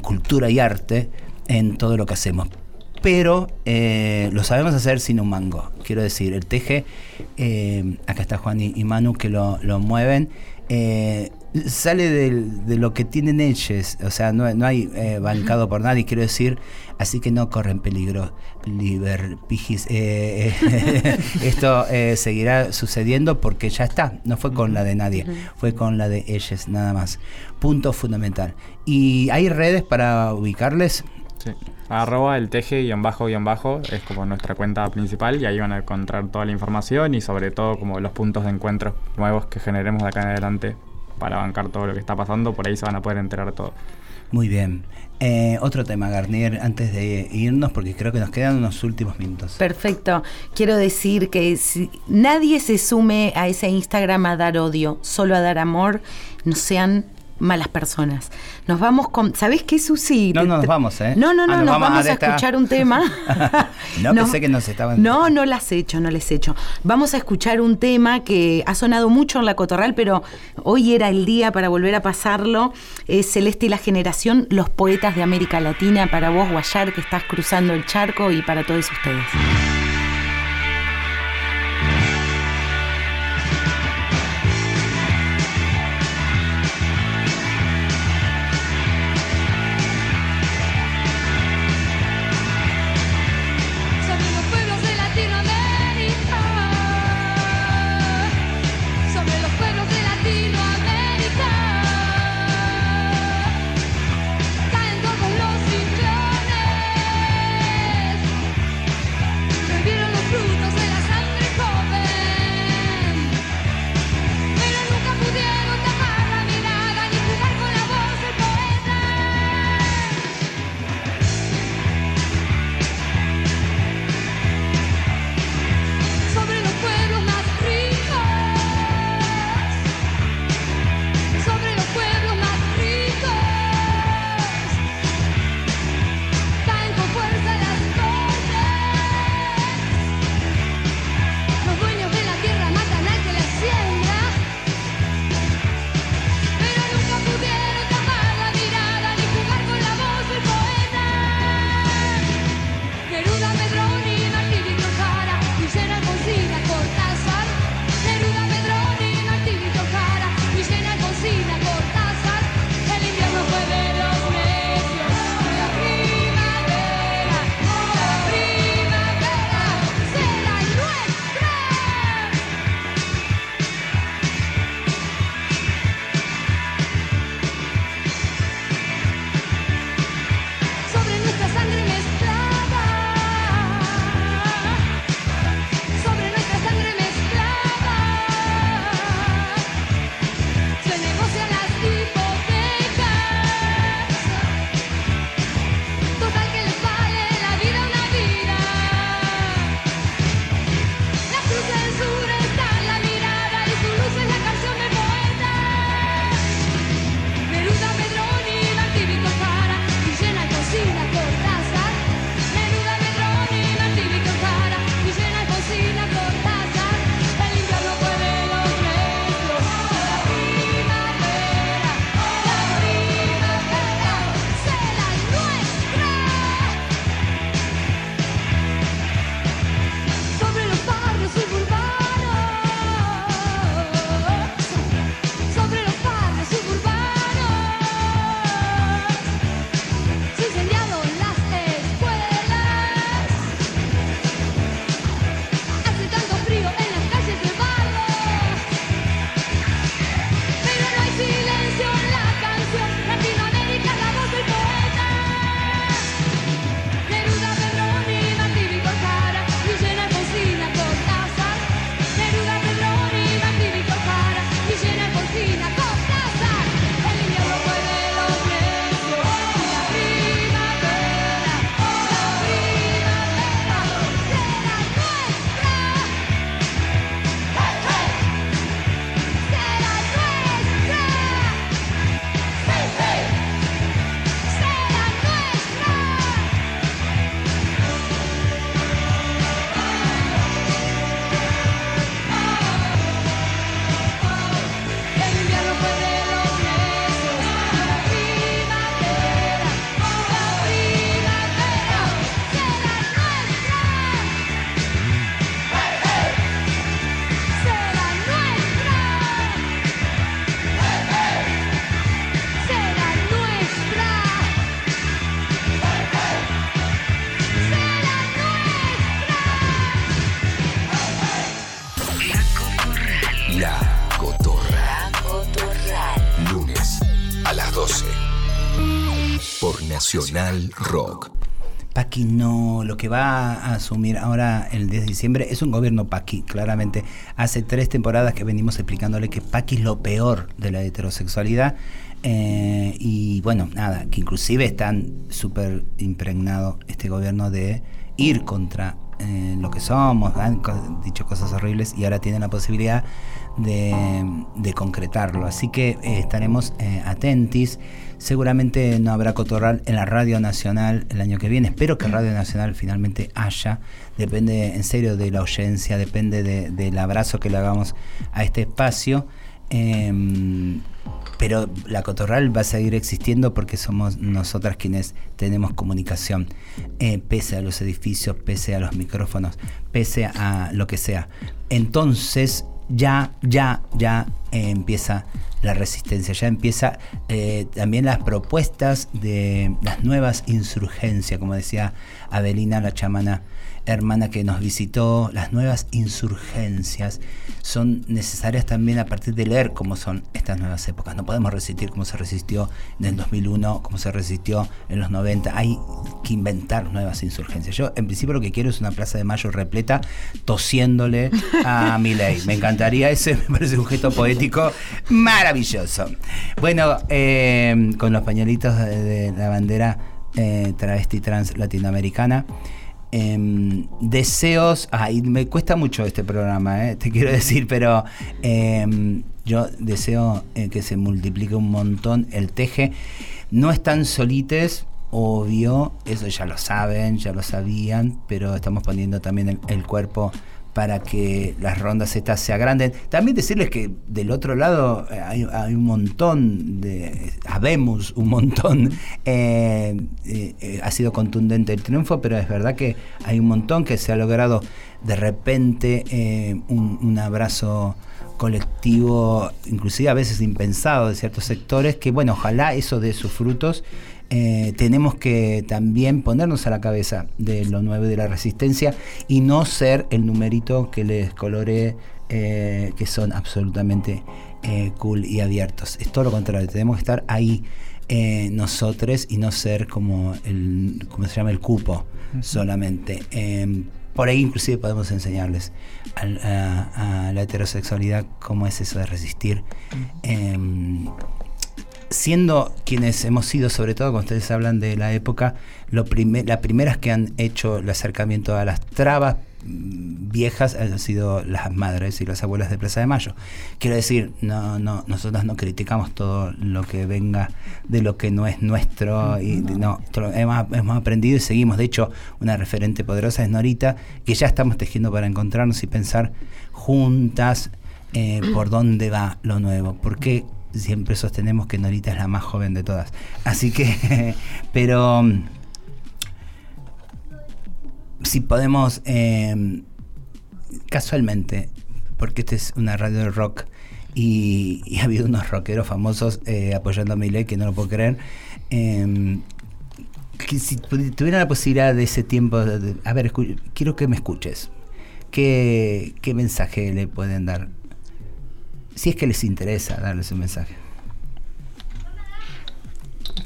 cultura y arte en todo lo que hacemos. Pero lo sabemos hacer sin un mango. Quiero decir, el teje, acá está Juan y, Manu que lo, lo mueven sale de lo que tienen ellos, o sea, no, no hay eh, bancado por nadie, quiero decir, así que no corren peligro. Liber, pijis, eh, eh, [laughs] [laughs] esto seguirá sucediendo porque ya está, no fue con la de nadie, fue con la de ellos, nada más. Punto fundamental. ¿Y hay redes para ubicarles? Sí. Arroba el teje guion bajo guion bajo es como nuestra cuenta principal y ahí van a encontrar toda la información y sobre todo como los puntos de encuentro nuevos que generemos de acá en adelante para bancar todo lo que está pasando, por ahí se van a poder enterar todo. Muy bien. Eh, otro tema, Garnier, antes de irnos, porque creo que nos quedan unos últimos minutos. Perfecto. Quiero decir que si nadie se sume a ese Instagram a dar odio, solo a dar amor, no sean malas personas. Nos vamos con. ¿Sabés qué, Susi? No, no nos vamos, ¿eh? No, no, no, ah, nos, vamos, a, escuchar un tema. [laughs] no, pensé que nos estaban. No, no las he hecho, no les he hecho. Vamos a escuchar un tema que ha sonado mucho en la Cotorral, pero hoy era el día para volver a pasarlo. Es Celeste y la Generación, los poetas de América Latina, para vos, Guayar, que estás cruzando el charco, y para todos ustedes. Paqui no, lo que va a asumir ahora el 10 de diciembre es un gobierno Paqui, claramente. Hace tres temporadas que venimos explicándole que Paqui es lo peor de la heterosexualidad. eh, y bueno, nada, que inclusive están súper impregnado este gobierno de ir contra eh, lo que somos, han dicho cosas horribles y ahora tienen la posibilidad de, de concretarlo. Así que eh, estaremos eh, atentis. Seguramente no habrá cotorral en la Radio Nacional el año que viene. Espero que Radio Nacional finalmente haya. Depende en serio de la oyencia, depende de- del abrazo que le hagamos a este espacio. Em, pero la cotorral va a seguir existiendo porque somos nosotras quienes tenemos comunicación, eh, pese a los edificios, pese a los micrófonos, pese a lo que sea. Entonces ya, ya, ya eh, empieza la resistencia, ya empieza eh, también las propuestas de las nuevas insurgencias, como decía Adelina, la chamana hermana que nos visitó, las nuevas insurgencias son necesarias también a partir de leer cómo son estas nuevas épocas. No podemos resistir como se resistió en el 2001, como se resistió en los 90. Hay que inventar nuevas insurgencias. Yo, en principio, lo que quiero es una plaza de mayo repleta tosiéndole a [laughs] Milei. Me encantaría ese, me parece un gesto poético maravilloso. Bueno, eh, con los pañuelitos de, de la bandera eh, travesti trans latinoamericana. Em, deseos, ay, me cuesta mucho este programa, eh, te [laughs] quiero decir, pero em, yo deseo eh, que se multiplique un montón el teje. No están solites, obvio, eso ya lo saben, ya lo sabían, pero estamos poniendo también el cuerpo para que las rondas estas se agranden. También decirles que del otro lado eh, hay, un montón de, habemos un montón, eh, [laughs] eh, eh, ha sido contundente el triunfo, pero es verdad que hay un montón que se ha logrado de repente eh, un, un abrazo colectivo, inclusive a veces impensado de ciertos sectores, que bueno, ojalá eso dé sus frutos. Eh, tenemos que también ponernos a la cabeza de lo nuevo de la resistencia y no ser el numerito que les colore eh, que son absolutamente eh, cool y abiertos. Es todo lo contrario, tenemos que estar ahí nosotros y no ser como el, ¿cómo se llama? El cupo solamente. Eh, por ahí inclusive podemos enseñarles a, a la heterosexualidad cómo es eso de resistir. Em, siendo quienes hemos sido, sobre todo cuando ustedes hablan de la época, lo prime- las primeras que han hecho el acercamiento a las trabas mm, viejas han sido las madres y las abuelas de Plaza de Mayo. Quiero decir, no, no, nosotros no criticamos todo lo que venga de lo que no es nuestro y no, hemos, hemos aprendido y seguimos. De hecho, una referente poderosa es Norita, que ya estamos tejiendo para encontrarnos y pensar juntas eh, por dónde va lo nuevo. Porque siempre sostenemos que Norita es la más joven de todas. Así que, [laughs] pero mm, si podemos, eh, casualmente, porque esta es una radio de rock y, ha habido unos rockeros famosos eh, apoyando a Miley que no lo puedo creer. que si tuviera la posibilidad de ese tiempo, de- a ver, quiero que me escuches. ¿Qué, ¿Qué mensaje le pueden dar? Si es que les interesa darles un mensaje.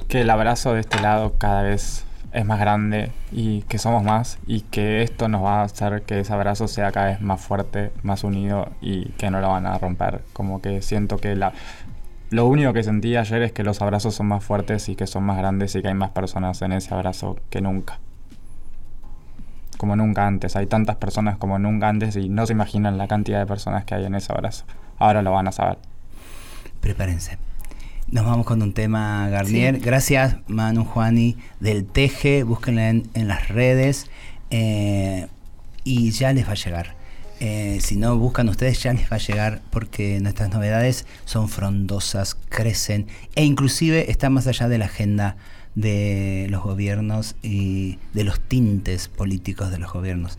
que el abrazo de este lado cada vez es más grande y que somos más y que esto nos va a hacer que ese abrazo sea cada vez más fuerte, más unido y que no lo van a romper. Como que siento que la, lo único que sentí ayer es que los abrazos son más fuertes y que son más grandes y que hay más personas en ese abrazo que nunca. Como nunca antes. Hay tantas personas como nunca antes y no se imaginan la cantidad de personas que hay en ese abrazo. Ahora lo van a saber. Prepárense. Nos vamos con un tema, Garnier. Gracias, Manu Juani del Teje. Búsquenla en, en las redes eh, y ya les va a llegar. Eh, si no buscan ustedes, ya les va a llegar porque nuestras novedades son frondosas, crecen e inclusive están más allá de la agenda de los gobiernos y de los tintes políticos de los gobiernos.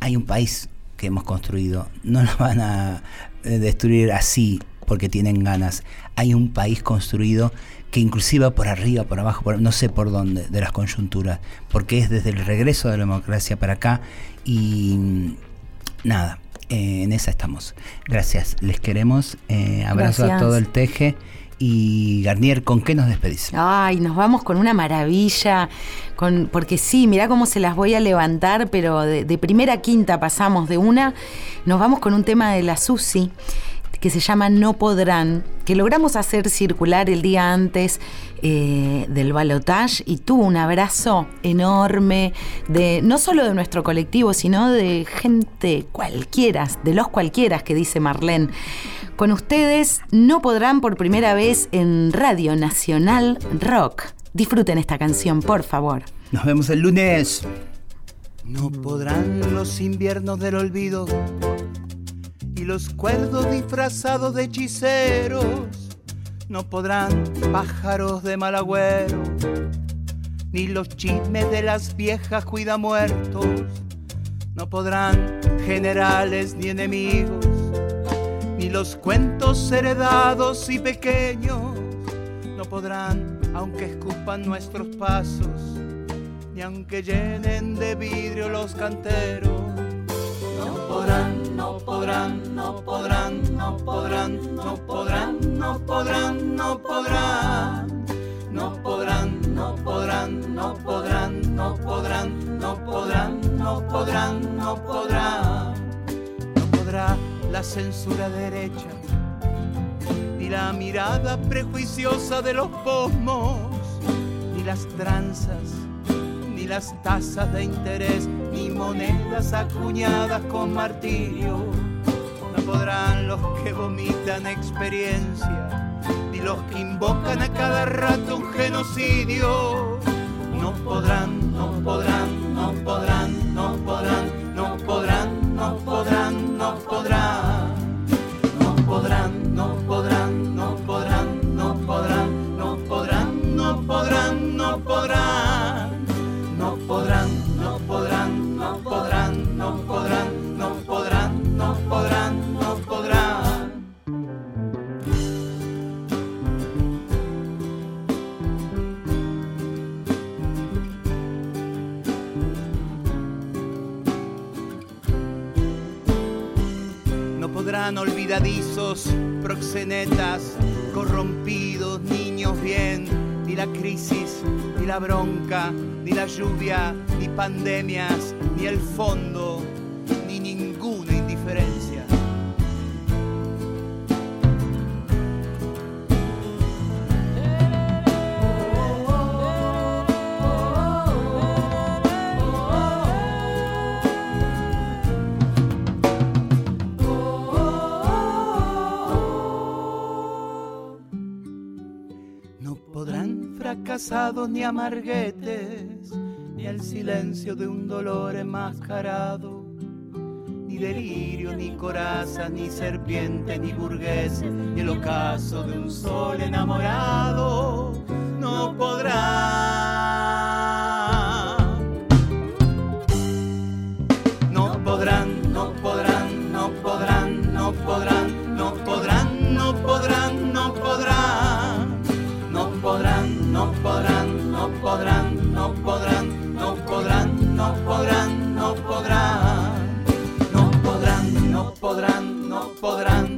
Hay un país que hemos construido, no lo van a destruir así porque tienen ganas. Hay un país construido que inclusive por arriba, por abajo, por, no sé por dónde, de las coyunturas, porque es desde el regreso de la democracia para acá y mm, nada, eh, en esa estamos. Gracias, les queremos. eh, abrazo a todo el teje. Y Garnier, ¿con qué nos despedís? Ay, nos vamos con una maravilla, porque sí, mirá cómo se las voy a levantar, pero de, de primera a quinta pasamos de una, nos vamos con un tema de la Susi que se llama No Podrán, que logramos hacer circular el día antes eh, del balotage y tuvo un abrazo enorme de no solo de nuestro colectivo, sino de gente cualquiera, de los cualquiera que dice Marlene. Con ustedes no podrán por primera vez en Radio Nacional Rock. Disfruten esta canción, por favor. Nos vemos el lunes. No podrán los inviernos del olvido y los cuerdos disfrazados de hechiceros. No podrán pájaros de mal agüero, ni los chismes de las viejas cuidamuertos. No podrán generales ni enemigos, ni los cuentos heredados y pequeños. No podrán, aunque escupan nuestros pasos, ni aunque llenen de vidrio los canteros. No podrán, no podrán, no podrán, no podrán, no podrán, no podrán, no podrán. No podrán, no podrán, no podrán, no podrán, no podrán, no podrán, no podrán. La censura derecha, ni la mirada prejuiciosa de los posmos, ni las tranzas ni las tasas de interés, ni monedas acuñadas con martirio. No podrán los que vomitan experiencia, ni los que invocan a cada rato un genocidio. No podrán, no podrán, no podrán, Olvidadizos, proxenetas, corrompidos, niños bien, ni la crisis, ni la bronca, ni la lluvia, ni pandemias, ni el fondo, ni ninguna ni amarguetes, ni el silencio de un dolor enmascarado, ni delirio, ni coraza, ni serpiente, ni burgués, ni el ocaso de un sol enamorado. No podrán. Podrán,